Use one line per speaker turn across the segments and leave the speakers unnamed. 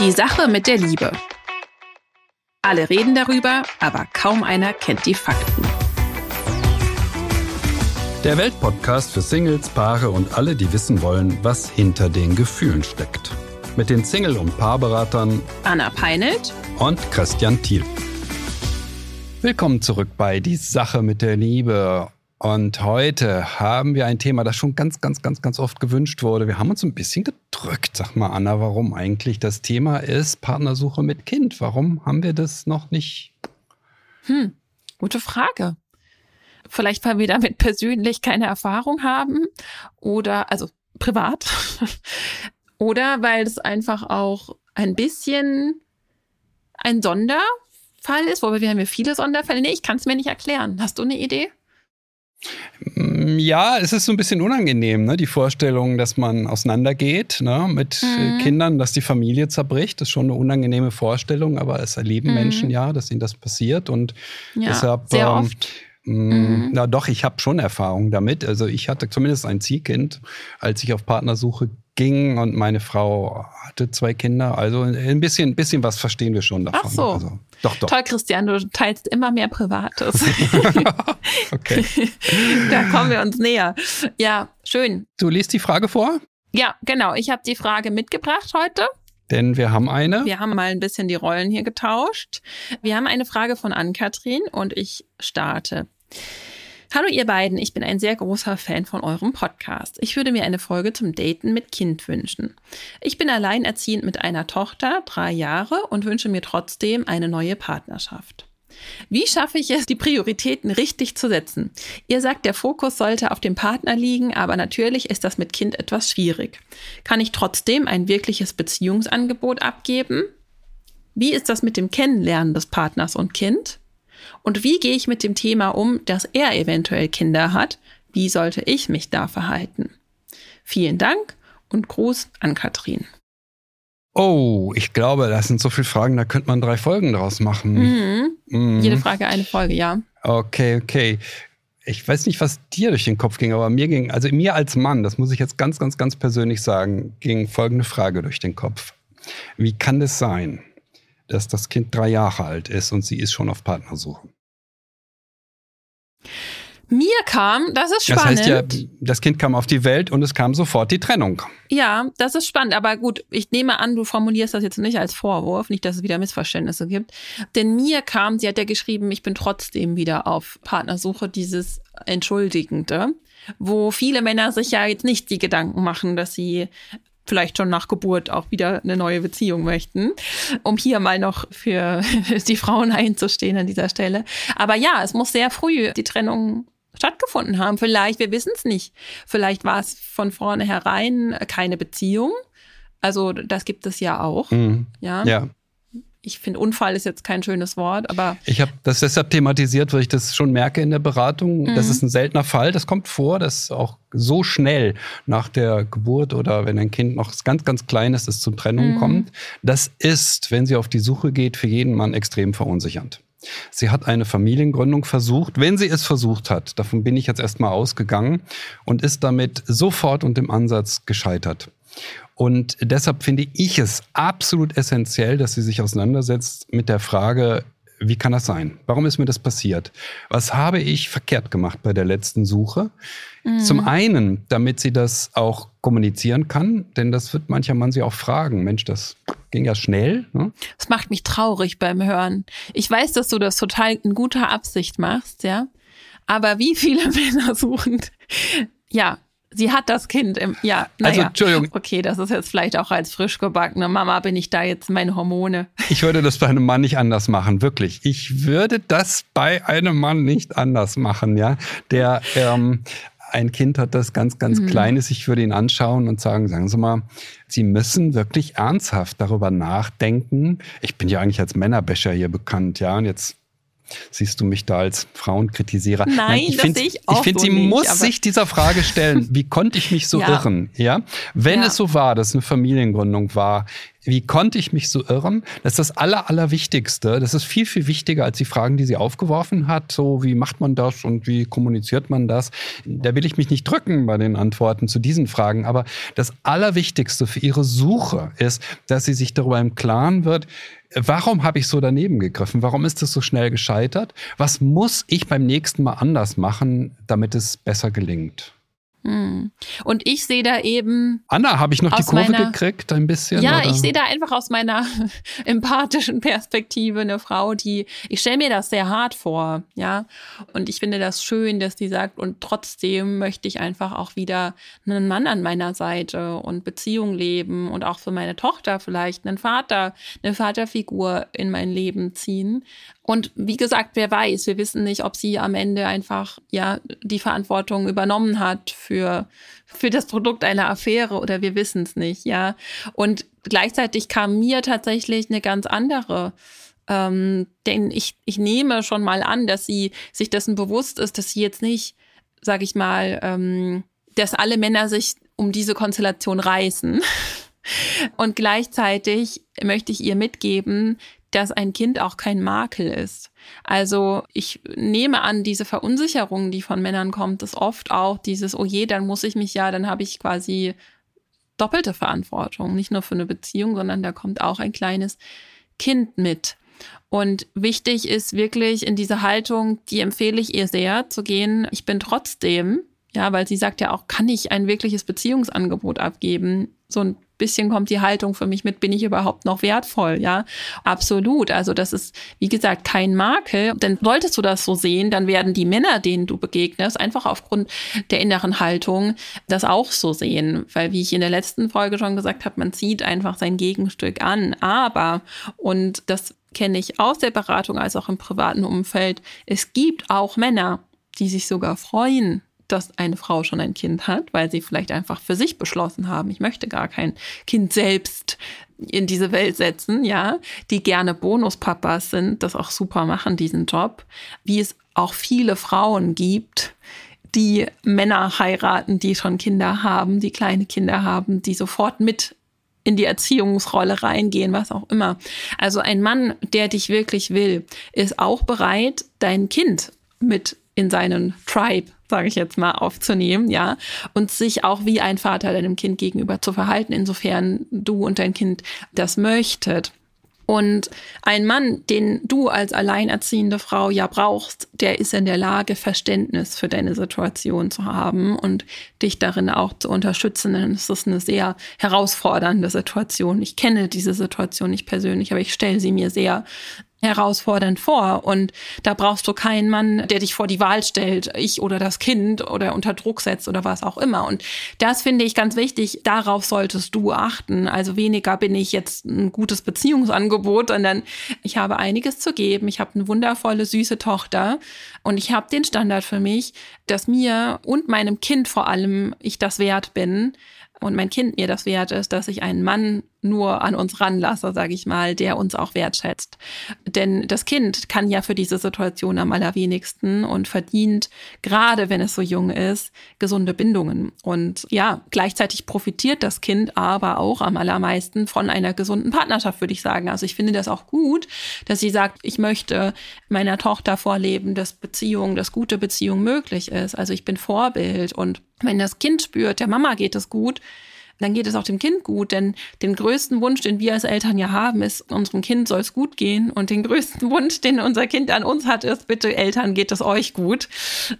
Die Sache mit der Liebe. Alle reden darüber, aber kaum einer kennt die Fakten.
Der Weltpodcast für Singles, Paare und alle, die wissen wollen, was hinter den Gefühlen steckt. Mit den Single- und Paarberatern
Anna Peinelt
und Christian Thiel. Willkommen zurück bei Die Sache mit der Liebe. Und heute haben wir ein Thema, das schon ganz, ganz, ganz, ganz oft gewünscht wurde. Wir haben uns ein bisschen gedrückt. Sag mal, Anna, warum eigentlich? Das Thema ist Partnersuche mit Kind. Warum haben wir das noch nicht?
Hm, gute Frage. Vielleicht, weil wir damit persönlich keine Erfahrung haben oder, also privat. oder weil es einfach auch ein bisschen ein Sonderfall ist, wobei wir haben ja viele Sonderfälle. Nee, ich kann es mir nicht erklären. Hast du eine Idee?
Ja, es ist so ein bisschen unangenehm, ne? die Vorstellung, dass man auseinandergeht ne? mit mhm. Kindern, dass die Familie zerbricht. Das ist schon eine unangenehme Vorstellung, aber es erleben mhm. Menschen ja, dass ihnen das passiert. Und ja, deshalb.
Sehr ähm, oft.
Mm, mhm. Na doch, ich habe schon Erfahrung damit. Also ich hatte zumindest ein Ziehkind, als ich auf Partnersuche ging und meine Frau hatte zwei Kinder. Also ein bisschen, ein bisschen was verstehen wir schon davon.
Ach so.
Also, doch, doch.
Toll, Christian, du teilst immer mehr Privates. okay. da kommen wir uns näher. Ja, schön.
Du liest die Frage vor?
Ja, genau. Ich habe die Frage mitgebracht heute.
Denn wir haben eine.
Wir haben mal ein bisschen die Rollen hier getauscht. Wir haben eine Frage von Ann-Kathrin und ich starte. Hallo ihr beiden, ich bin ein sehr großer Fan von eurem Podcast. Ich würde mir eine Folge zum Daten mit Kind wünschen. Ich bin alleinerziehend mit einer Tochter, drei Jahre, und wünsche mir trotzdem eine neue Partnerschaft. Wie schaffe ich es, die Prioritäten richtig zu setzen? Ihr sagt, der Fokus sollte auf dem Partner liegen, aber natürlich ist das mit Kind etwas schwierig. Kann ich trotzdem ein wirkliches Beziehungsangebot abgeben? Wie ist das mit dem Kennenlernen des Partners und Kind? Und wie gehe ich mit dem Thema um, dass er eventuell Kinder hat? Wie sollte ich mich da verhalten? Vielen Dank und Gruß an Katrin.
Oh, ich glaube, das sind so viele Fragen, da könnte man drei Folgen draus machen.
Mhm. Mhm. Jede Frage eine Folge, ja.
Okay, okay. Ich weiß nicht, was dir durch den Kopf ging, aber mir ging, also mir als Mann, das muss ich jetzt ganz, ganz, ganz persönlich sagen, ging folgende Frage durch den Kopf. Wie kann es sein, dass das Kind drei Jahre alt ist und sie ist schon auf Partnersuche.
Mir kam, das ist spannend.
Das heißt ja, das Kind kam auf die Welt und es kam sofort die Trennung.
Ja, das ist spannend. Aber gut, ich nehme an, du formulierst das jetzt nicht als Vorwurf, nicht, dass es wieder Missverständnisse gibt. Denn mir kam, sie hat ja geschrieben, ich bin trotzdem wieder auf Partnersuche, dieses Entschuldigende, wo viele Männer sich ja jetzt nicht die Gedanken machen, dass sie vielleicht schon nach Geburt auch wieder eine neue Beziehung möchten, um hier mal noch für die Frauen einzustehen an dieser Stelle. Aber ja, es muss sehr früh die Trennung stattgefunden haben. Vielleicht, wir wissen es nicht. Vielleicht war es von vornherein keine Beziehung. Also das gibt es ja auch. Mhm. Ja.
ja
ich finde, Unfall ist jetzt kein schönes Wort, aber.
Ich habe das deshalb thematisiert, weil ich das schon merke in der Beratung. Mhm. Das ist ein seltener Fall. Das kommt vor, dass auch so schnell nach der Geburt oder wenn ein Kind noch ganz, ganz klein ist, es zu Trennung mhm. kommt. Das ist, wenn sie auf die Suche geht, für jeden Mann extrem verunsichernd. Sie hat eine Familiengründung versucht, wenn sie es versucht hat, davon bin ich jetzt erstmal ausgegangen und ist damit sofort und im Ansatz gescheitert. Und deshalb finde ich es absolut essentiell, dass sie sich auseinandersetzt mit der Frage, wie kann das sein? Warum ist mir das passiert? Was habe ich verkehrt gemacht bei der letzten Suche? Mhm. Zum einen, damit sie das auch kommunizieren kann, denn das wird mancher Mann sie auch fragen. Mensch, das ging ja schnell. Ne?
Das macht mich traurig beim Hören. Ich weiß, dass du das total in guter Absicht machst, ja. Aber wie viele Männer suchen, ja, Sie hat das Kind im, ja, naja. Also, Entschuldigung. Okay, das ist jetzt vielleicht auch als frisch gebackene Mama, bin ich da jetzt meine Hormone.
Ich würde das bei einem Mann nicht anders machen, wirklich. Ich würde das bei einem Mann nicht anders machen, ja. Der, ähm, ein Kind hat, das ganz, ganz mhm. klein ist. Ich würde ihn anschauen und sagen, sagen Sie mal, Sie müssen wirklich ernsthaft darüber nachdenken. Ich bin ja eigentlich als Männerbäscher hier bekannt, ja. Und jetzt Siehst du mich da als Frauenkritisierer?
Nein, Nein ich finde, ich, ich
find,
so
sie
nicht,
muss sich dieser Frage stellen. Wie konnte ich mich so ja. irren? Ja, wenn ja. es so war, dass eine Familiengründung war, wie konnte ich mich so irren? Das ist das Aller, Allerwichtigste. Das ist viel, viel wichtiger als die Fragen, die sie aufgeworfen hat. So, wie macht man das und wie kommuniziert man das? Da will ich mich nicht drücken bei den Antworten zu diesen Fragen. Aber das Allerwichtigste für ihre Suche ist, dass sie sich darüber im Klaren wird, warum habe ich so daneben gegriffen? Warum ist es so schnell gescheitert? Was muss ich beim nächsten Mal anders machen, damit es besser gelingt?
Hm. Und ich sehe da eben.
Anna, habe ich noch die Kurve meiner, gekriegt, ein bisschen?
Ja, oder? ich sehe da einfach aus meiner empathischen Perspektive eine Frau, die, ich stelle mir das sehr hart vor, ja. Und ich finde das schön, dass die sagt, und trotzdem möchte ich einfach auch wieder einen Mann an meiner Seite und Beziehung leben und auch für meine Tochter vielleicht einen Vater, eine Vaterfigur in mein Leben ziehen. Und wie gesagt, wer weiß, wir wissen nicht, ob sie am Ende einfach ja die Verantwortung übernommen hat für für das Produkt einer Affäre oder wir wissen es nicht, ja. Und gleichzeitig kam mir tatsächlich eine ganz andere ähm, denn ich, ich nehme schon mal an, dass sie sich dessen bewusst ist, dass sie jetzt nicht, sag ich mal, ähm, dass alle Männer sich um diese Konstellation reißen. Und gleichzeitig möchte ich ihr mitgeben, dass ein Kind auch kein Makel ist. Also ich nehme an, diese Verunsicherung, die von Männern kommt, ist oft auch dieses, oh je, dann muss ich mich ja, dann habe ich quasi doppelte Verantwortung, nicht nur für eine Beziehung, sondern da kommt auch ein kleines Kind mit. Und wichtig ist wirklich in diese Haltung, die empfehle ich ihr sehr, zu gehen, ich bin trotzdem, ja, weil sie sagt ja auch, kann ich ein wirkliches Beziehungsangebot abgeben? So ein bisschen kommt die Haltung für mich mit, bin ich überhaupt noch wertvoll? Ja, absolut. Also das ist, wie gesagt, kein Makel. Denn solltest du das so sehen, dann werden die Männer, denen du begegnest, einfach aufgrund der inneren Haltung das auch so sehen. Weil, wie ich in der letzten Folge schon gesagt habe, man zieht einfach sein Gegenstück an. Aber, und das kenne ich aus der Beratung als auch im privaten Umfeld, es gibt auch Männer, die sich sogar freuen, dass eine Frau schon ein Kind hat, weil sie vielleicht einfach für sich beschlossen haben, ich möchte gar kein Kind selbst in diese Welt setzen, ja, die gerne Bonuspapas sind, das auch super machen, diesen Job, wie es auch viele Frauen gibt, die Männer heiraten, die schon Kinder haben, die kleine Kinder haben, die sofort mit in die Erziehungsrolle reingehen, was auch immer. Also ein Mann, der dich wirklich will, ist auch bereit, dein Kind mit in seinen Tribe, sage ich jetzt mal, aufzunehmen, ja, und sich auch wie ein Vater deinem Kind gegenüber zu verhalten, insofern du und dein Kind das möchtet. Und ein Mann, den du als alleinerziehende Frau ja brauchst, der ist in der Lage, Verständnis für deine Situation zu haben und dich darin auch zu unterstützen. Denn es ist eine sehr herausfordernde Situation. Ich kenne diese Situation nicht persönlich, aber ich stelle sie mir sehr herausfordernd vor. Und da brauchst du keinen Mann, der dich vor die Wahl stellt, ich oder das Kind oder unter Druck setzt oder was auch immer. Und das finde ich ganz wichtig. Darauf solltest du achten. Also weniger bin ich jetzt ein gutes Beziehungsangebot, sondern ich habe einiges zu geben. Ich habe eine wundervolle, süße Tochter und ich habe den Standard für mich, dass mir und meinem Kind vor allem ich das wert bin, und mein Kind mir das wert ist, dass ich einen Mann nur an uns ranlasse, sage ich mal, der uns auch wertschätzt. Denn das Kind kann ja für diese Situation am allerwenigsten und verdient, gerade wenn es so jung ist, gesunde Bindungen. Und ja, gleichzeitig profitiert das Kind aber auch am allermeisten von einer gesunden Partnerschaft, würde ich sagen. Also ich finde das auch gut, dass sie sagt, ich möchte meiner Tochter vorleben, dass Beziehung, dass gute Beziehung möglich ist. Also ich bin Vorbild und wenn das Kind spürt, der Mama geht es gut, dann geht es auch dem Kind gut. Denn den größten Wunsch, den wir als Eltern ja haben, ist, unserem Kind soll es gut gehen. Und den größten Wunsch, den unser Kind an uns hat, ist, bitte Eltern, geht es euch gut.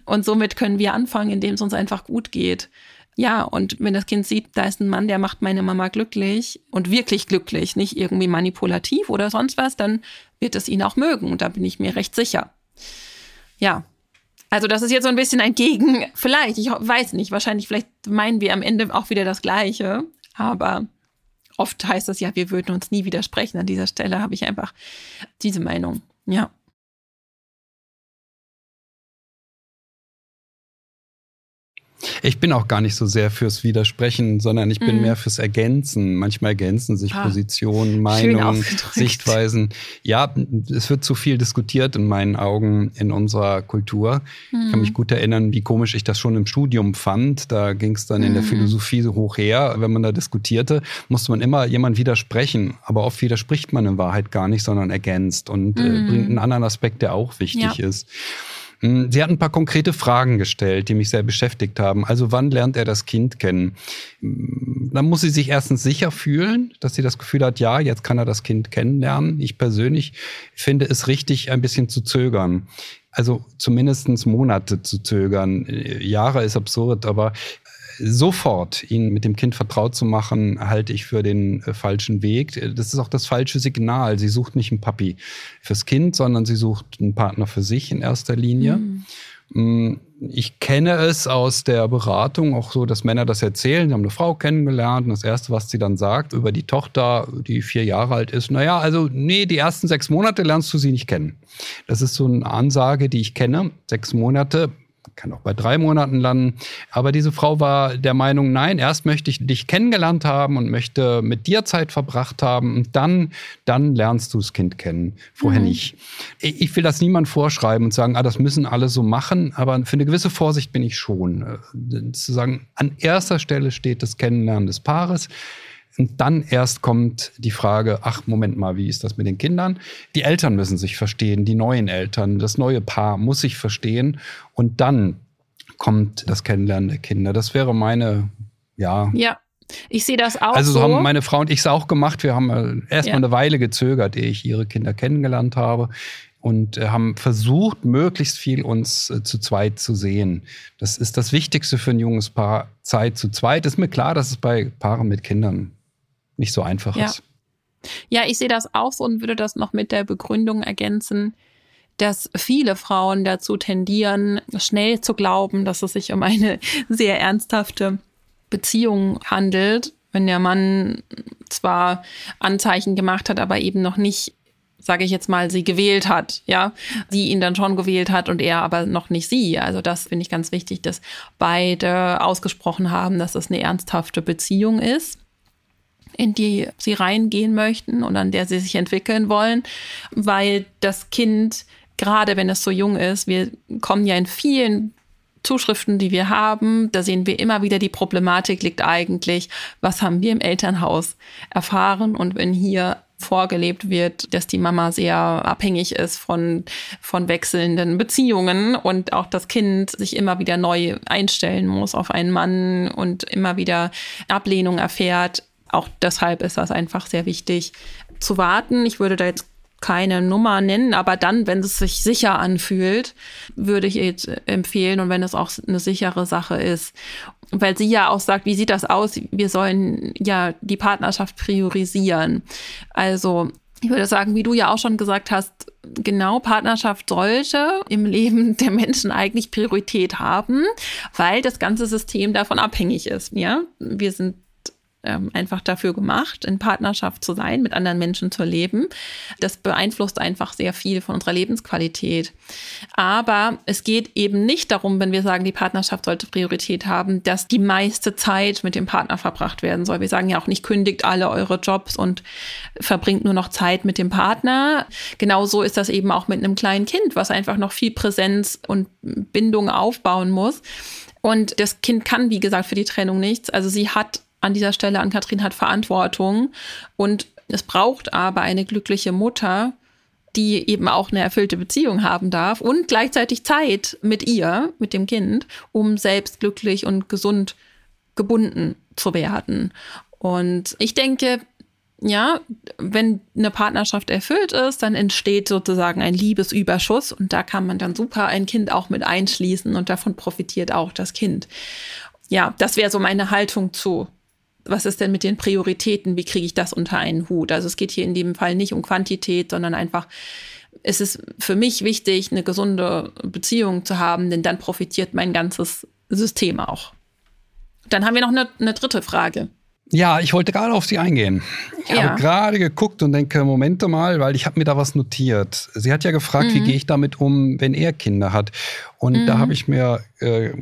Und somit können wir anfangen, indem es uns einfach gut geht. Ja, und wenn das Kind sieht, da ist ein Mann, der macht meine Mama glücklich und wirklich glücklich, nicht irgendwie manipulativ oder sonst was, dann wird es ihn auch mögen. Und da bin ich mir recht sicher. Ja, also das ist jetzt so ein bisschen ein Gegen, vielleicht, ich weiß nicht, wahrscheinlich, vielleicht meinen wir am Ende auch wieder das Gleiche, aber oft heißt es ja, wir würden uns nie widersprechen. An dieser Stelle habe ich einfach diese Meinung. Ja.
Ich bin auch gar nicht so sehr fürs Widersprechen, sondern ich bin mhm. mehr fürs Ergänzen. Manchmal ergänzen sich ah, Positionen, Meinungen, Sichtweisen. Ja, es wird zu viel diskutiert in meinen Augen in unserer Kultur. Mhm. Ich kann mich mhm. gut erinnern, wie komisch ich das schon im Studium fand. Da ging es dann in der mhm. Philosophie so hoch her. Wenn man da diskutierte, musste man immer jemand widersprechen. Aber oft widerspricht man in Wahrheit gar nicht, sondern ergänzt und äh, mhm. bringt einen anderen Aspekt, der auch wichtig ja. ist. Hm, Sie hat ein paar konkrete Fragen gestellt, die mich sehr beschäftigt haben. Also wann lernt er das Kind kennen? Hm, dann muss sie sich erstens sicher fühlen, dass sie das Gefühl hat, ja, jetzt kann er das Kind kennenlernen. Ich persönlich finde es richtig, ein bisschen zu zögern. Also zumindest Monate zu zögern. Jahre ist absurd, aber sofort ihn mit dem Kind vertraut zu machen, halte ich für den äh, falschen Weg. Das ist auch das falsche Signal. Sie sucht nicht einen Papi fürs Kind, sondern sie sucht einen Partner für sich in erster Linie. Mhm. Ich kenne es aus der Beratung auch so, dass Männer das erzählen. Sie haben eine Frau kennengelernt und das Erste, was sie dann sagt über die Tochter, die vier Jahre alt ist, naja, also nee, die ersten sechs Monate lernst du sie nicht kennen. Das ist so eine Ansage, die ich kenne. Sechs Monate kann auch bei drei Monaten landen. Aber diese Frau war der Meinung, nein, erst möchte ich dich kennengelernt haben und möchte mit dir Zeit verbracht haben und dann, dann lernst du das Kind kennen. Vorher mhm. nicht. Ich will das niemand vorschreiben und sagen, ah, das müssen alle so machen, aber für eine gewisse Vorsicht bin ich schon. Äh, zu sagen, an erster Stelle steht das Kennenlernen des Paares. Und dann erst kommt die Frage, ach, Moment mal, wie ist das mit den Kindern? Die Eltern müssen sich verstehen, die neuen Eltern, das neue Paar muss sich verstehen. Und dann kommt das Kennenlernen der Kinder. Das wäre meine, ja.
Ja. Ich sehe das auch.
Also so haben meine Frau und ich es auch gemacht. Wir haben äh, erst ja. mal eine Weile gezögert, ehe ich ihre Kinder kennengelernt habe und äh, haben versucht, möglichst viel uns äh, zu zweit zu sehen. Das ist das Wichtigste für ein junges Paar, Zeit zu zweit. Ist mir klar, dass es bei Paaren mit Kindern nicht so einfach
ja.
ist.
Ja, ich sehe das auch so und würde das noch mit der Begründung ergänzen, dass viele Frauen dazu tendieren, schnell zu glauben, dass es sich um eine sehr ernsthafte Beziehung handelt, wenn der Mann zwar Anzeichen gemacht hat, aber eben noch nicht sage ich jetzt mal, sie gewählt hat, ja, sie ihn dann schon gewählt hat und er aber noch nicht sie. Also das finde ich ganz wichtig, dass beide ausgesprochen haben, dass es eine ernsthafte Beziehung ist in die sie reingehen möchten und an der sie sich entwickeln wollen, weil das Kind, gerade wenn es so jung ist, wir kommen ja in vielen Zuschriften, die wir haben, da sehen wir immer wieder, die Problematik liegt eigentlich, was haben wir im Elternhaus erfahren und wenn hier vorgelebt wird, dass die Mama sehr abhängig ist von, von wechselnden Beziehungen und auch das Kind sich immer wieder neu einstellen muss auf einen Mann und immer wieder Ablehnung erfährt, auch deshalb ist das einfach sehr wichtig zu warten. Ich würde da jetzt keine Nummer nennen, aber dann, wenn es sich sicher anfühlt, würde ich jetzt empfehlen und wenn es auch eine sichere Sache ist. Weil sie ja auch sagt, wie sieht das aus? Wir sollen ja die Partnerschaft priorisieren. Also ich würde sagen, wie du ja auch schon gesagt hast, genau Partnerschaft sollte im Leben der Menschen eigentlich Priorität haben, weil das ganze System davon abhängig ist. Ja, wir sind ähm, einfach dafür gemacht, in Partnerschaft zu sein, mit anderen Menschen zu leben. Das beeinflusst einfach sehr viel von unserer Lebensqualität. Aber es geht eben nicht darum, wenn wir sagen, die Partnerschaft sollte Priorität haben, dass die meiste Zeit mit dem Partner verbracht werden soll. Wir sagen ja auch nicht, kündigt alle eure Jobs und verbringt nur noch Zeit mit dem Partner. Genauso ist das eben auch mit einem kleinen Kind, was einfach noch viel Präsenz und Bindung aufbauen muss. Und das Kind kann, wie gesagt, für die Trennung nichts. Also sie hat an dieser Stelle an Kathrin hat Verantwortung und es braucht aber eine glückliche Mutter, die eben auch eine erfüllte Beziehung haben darf und gleichzeitig Zeit mit ihr, mit dem Kind, um selbst glücklich und gesund gebunden zu werden. Und ich denke, ja, wenn eine Partnerschaft erfüllt ist, dann entsteht sozusagen ein Liebesüberschuss und da kann man dann super ein Kind auch mit einschließen und davon profitiert auch das Kind. Ja, das wäre so meine Haltung zu was ist denn mit den Prioritäten? Wie kriege ich das unter einen Hut? Also es geht hier in dem Fall nicht um Quantität, sondern einfach, es ist für mich wichtig, eine gesunde Beziehung zu haben, denn dann profitiert mein ganzes System auch. Dann haben wir noch eine, eine dritte Frage.
Ja, ich wollte gerade auf sie eingehen. Ich ja. habe gerade geguckt und denke, Momente mal, weil ich habe mir da was notiert. Sie hat ja gefragt, mhm. wie gehe ich damit um, wenn er Kinder hat. Und mhm. da habe ich mir äh,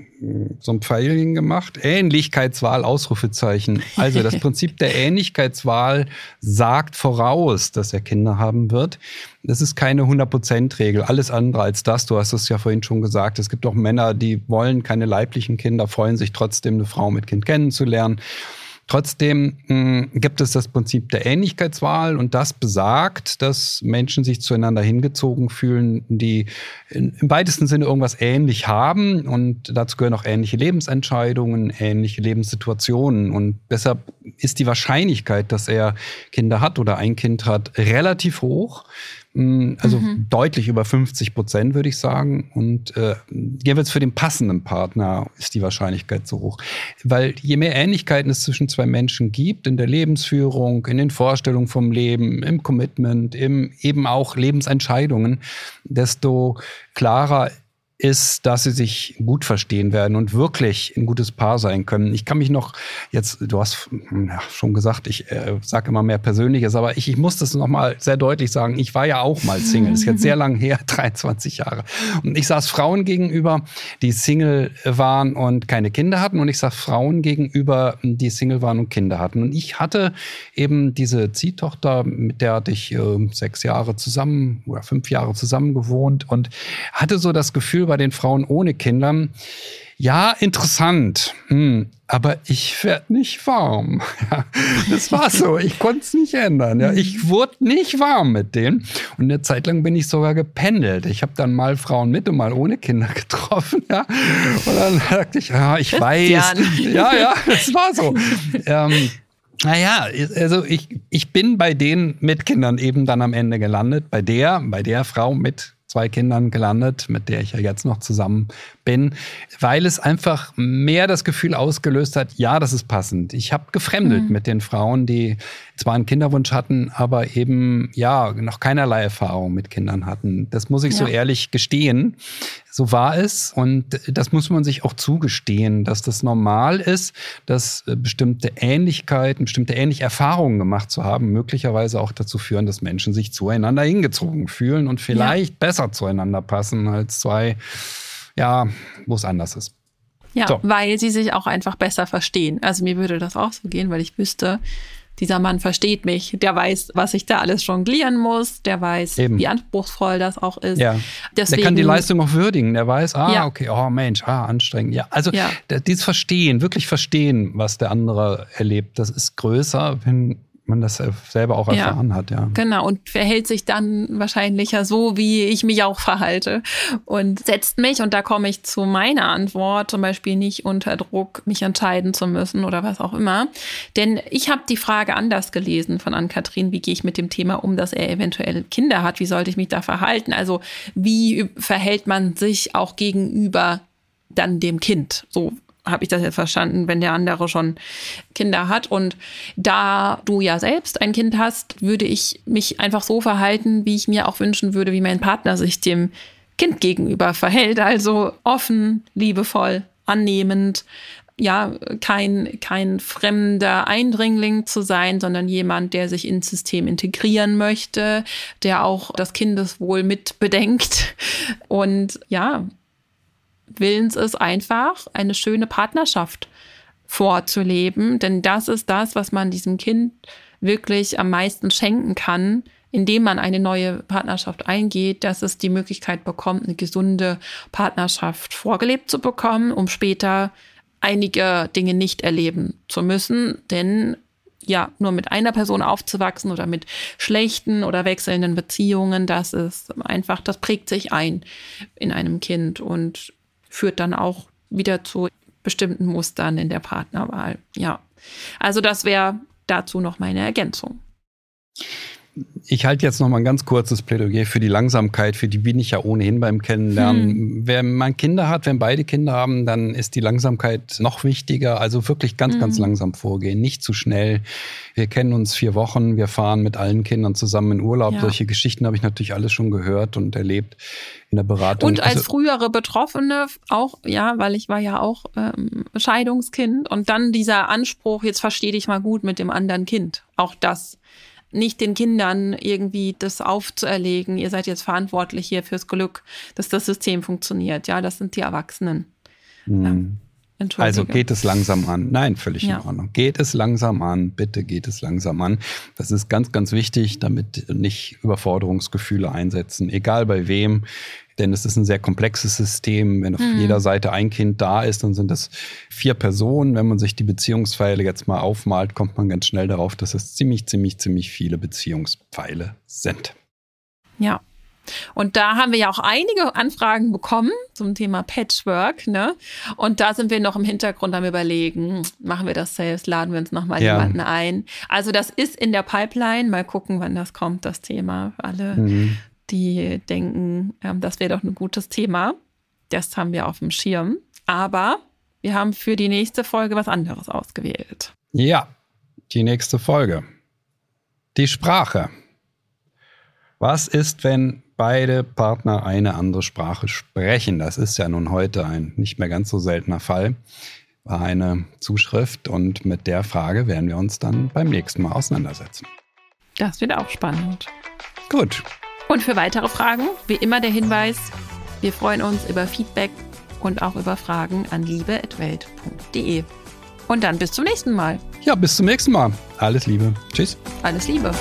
so ein Pfeilchen gemacht. Ähnlichkeitswahl, Ausrufezeichen. Also das Prinzip der Ähnlichkeitswahl sagt voraus, dass er Kinder haben wird. Das ist keine 100%-Regel. Alles andere als das. Du hast es ja vorhin schon gesagt. Es gibt auch Männer, die wollen keine leiblichen Kinder, freuen sich trotzdem, eine Frau mit Kind kennenzulernen. Trotzdem mh, hm, gibt es das Prinzip der Ähnlichkeitswahl und das besagt, dass Menschen sich zueinander hingezogen fühlen, die in, im weitesten Sinne irgendwas ähnlich haben und dazu gehören auch ähnliche Lebensentscheidungen, ähnliche Lebenssituationen und deshalb ist die Wahrscheinlichkeit, dass er Kinder hat oder ein Kind hat, relativ hoch. Mm, also mhm. deutlich über 50 Prozent, würde ich sagen. Und äh, jeweils für den passenden Partner ist die Wahrscheinlichkeit so hoch. Weil je mehr Ähnlichkeiten es zwischen zwei Menschen gibt, in der Lebensführung, in den Vorstellungen vom Leben, im Commitment, im eben auch Lebensentscheidungen, desto klarer ist, dass sie sich gut verstehen werden und wirklich ein gutes Paar sein können. Ich kann mich noch jetzt, du hast ja, schon gesagt, ich äh, sage immer mehr Persönliches, aber ich, ich muss das noch mal sehr deutlich sagen. Ich war ja auch mal Single. Das ist jetzt sehr lang her, 23 Jahre. Und ich saß Frauen gegenüber, die Single waren und keine Kinder hatten. Und ich saß Frauen gegenüber, die Single waren und Kinder hatten. Und ich hatte eben diese Ziehtochter, mit der hatte ich äh, sechs Jahre zusammen oder fünf Jahre zusammen gewohnt und hatte so das Gefühl, bei den Frauen ohne Kindern. Ja, interessant. Hm, aber ich werde nicht warm. das war so. Ich konnte es nicht ändern. Ja. Ich wurde nicht warm mit denen. Und eine Zeit lang bin ich sogar gependelt. Ich habe dann mal Frauen mit und mal ohne Kinder getroffen. Ja. Und dann dachte ich, ja, ich weiß. Ja, ja, das war so. ähm, naja, also ich, ich bin bei denen mit Kindern eben dann am Ende gelandet. Bei der, bei der Frau mit zwei Kindern gelandet, mit der ich ja jetzt noch zusammen bin, weil es einfach mehr das Gefühl ausgelöst hat, ja, das ist passend. Ich habe gefremdelt mhm. mit den Frauen, die zwar einen Kinderwunsch hatten, aber eben ja noch keinerlei Erfahrung mit Kindern hatten. Das muss ich ja. so ehrlich gestehen. So war es und das muss man sich auch zugestehen, dass das normal ist, dass äh, bestimmte Ähnlichkeiten, bestimmte ähnliche Erfahrungen gemacht zu haben, möglicherweise auch dazu führen, dass Menschen sich zueinander hingezogen fühlen und vielleicht ja. besser zueinander passen als zwei, ja, wo es anders ist.
Ja, so. weil sie sich auch einfach besser verstehen. Also mir würde das auch so gehen, weil ich wüsste, dieser Mann versteht mich, der weiß, was ich da alles jonglieren muss, der weiß, Eben. wie anspruchsvoll das auch ist.
Ja. Deswegen, der kann die Leistung auch würdigen, der weiß, ah, ja. okay, oh Mensch, ah, anstrengend. Ja, also ja. dieses Verstehen, wirklich verstehen, was der andere erlebt, das ist größer, wenn man das selber auch erfahren ja, hat, ja.
Genau, und verhält sich dann wahrscheinlich ja so, wie ich mich auch verhalte. Und setzt mich, und da komme ich zu meiner Antwort, zum Beispiel nicht unter Druck, mich entscheiden zu müssen oder was auch immer. Denn ich habe die Frage anders gelesen von Ann-Kathrin, wie gehe ich mit dem Thema um, dass er eventuell Kinder hat, wie sollte ich mich da verhalten? Also wie verhält man sich auch gegenüber dann dem Kind? So habe ich das jetzt verstanden, wenn der andere schon Kinder hat. Und da du ja selbst ein Kind hast, würde ich mich einfach so verhalten, wie ich mir auch wünschen würde, wie mein Partner sich dem Kind gegenüber verhält. Also offen, liebevoll, annehmend, ja, kein, kein fremder Eindringling zu sein, sondern jemand, der sich ins System integrieren möchte, der auch das Kindeswohl mit bedenkt. Und ja, Willens ist einfach, eine schöne Partnerschaft vorzuleben. Denn das ist das, was man diesem Kind wirklich am meisten schenken kann, indem man eine neue Partnerschaft eingeht, dass es die Möglichkeit bekommt, eine gesunde Partnerschaft vorgelebt zu bekommen, um später einige Dinge nicht erleben zu müssen. Denn ja, nur mit einer Person aufzuwachsen oder mit schlechten oder wechselnden Beziehungen, das ist einfach, das prägt sich ein in einem Kind. Und führt dann auch wieder zu bestimmten Mustern in der Partnerwahl. Ja, also das wäre dazu noch meine Ergänzung.
Ich halte jetzt noch mal ein ganz kurzes Plädoyer für die Langsamkeit, für die bin ich ja ohnehin beim Kennenlernen. Hm. Wenn man Kinder hat, wenn beide Kinder haben, dann ist die Langsamkeit noch wichtiger. Also wirklich ganz, hm. ganz langsam vorgehen, nicht zu schnell. Wir kennen uns vier Wochen, wir fahren mit allen Kindern zusammen in Urlaub. Ja. Solche Geschichten habe ich natürlich alles schon gehört und erlebt in der Beratung.
Und als also, frühere Betroffene auch, ja, weil ich war ja auch ähm, Scheidungskind und dann dieser Anspruch, jetzt verstehe dich mal gut mit dem anderen Kind. Auch das nicht den Kindern irgendwie das aufzuerlegen, ihr seid jetzt verantwortlich hier fürs Glück, dass das System funktioniert. Ja, das sind die Erwachsenen.
Mhm. Also geht es langsam an. Nein, völlig ja. in Ordnung. Geht es langsam an. Bitte geht es langsam an. Das ist ganz, ganz wichtig, damit nicht Überforderungsgefühle einsetzen, egal bei wem. Denn es ist ein sehr komplexes System. Wenn auf mhm. jeder Seite ein Kind da ist, dann sind das vier Personen. Wenn man sich die Beziehungspfeile jetzt mal aufmalt, kommt man ganz schnell darauf, dass es ziemlich, ziemlich, ziemlich viele Beziehungspfeile sind.
Ja. Und da haben wir ja auch einige Anfragen bekommen zum Thema Patchwork, ne? Und da sind wir noch im Hintergrund am überlegen, machen wir das selbst, laden wir uns nochmal ja. jemanden ein. Also das ist in der Pipeline, mal gucken, wann das kommt, das Thema. Alle mhm die denken, ähm, das wäre doch ein gutes Thema. Das haben wir auf dem Schirm. Aber wir haben für die nächste Folge was anderes ausgewählt.
Ja, die nächste Folge. Die Sprache. Was ist, wenn beide Partner eine andere Sprache sprechen? Das ist ja nun heute ein nicht mehr ganz so seltener Fall. War eine Zuschrift und mit der Frage werden wir uns dann beim nächsten Mal auseinandersetzen.
Das wird auch spannend.
Gut,
und für weitere Fragen, wie immer der Hinweis, wir freuen uns über Feedback und auch über Fragen an liebe.welt.de. Und dann bis zum nächsten Mal.
Ja, bis zum nächsten Mal. Alles Liebe. Tschüss.
Alles Liebe.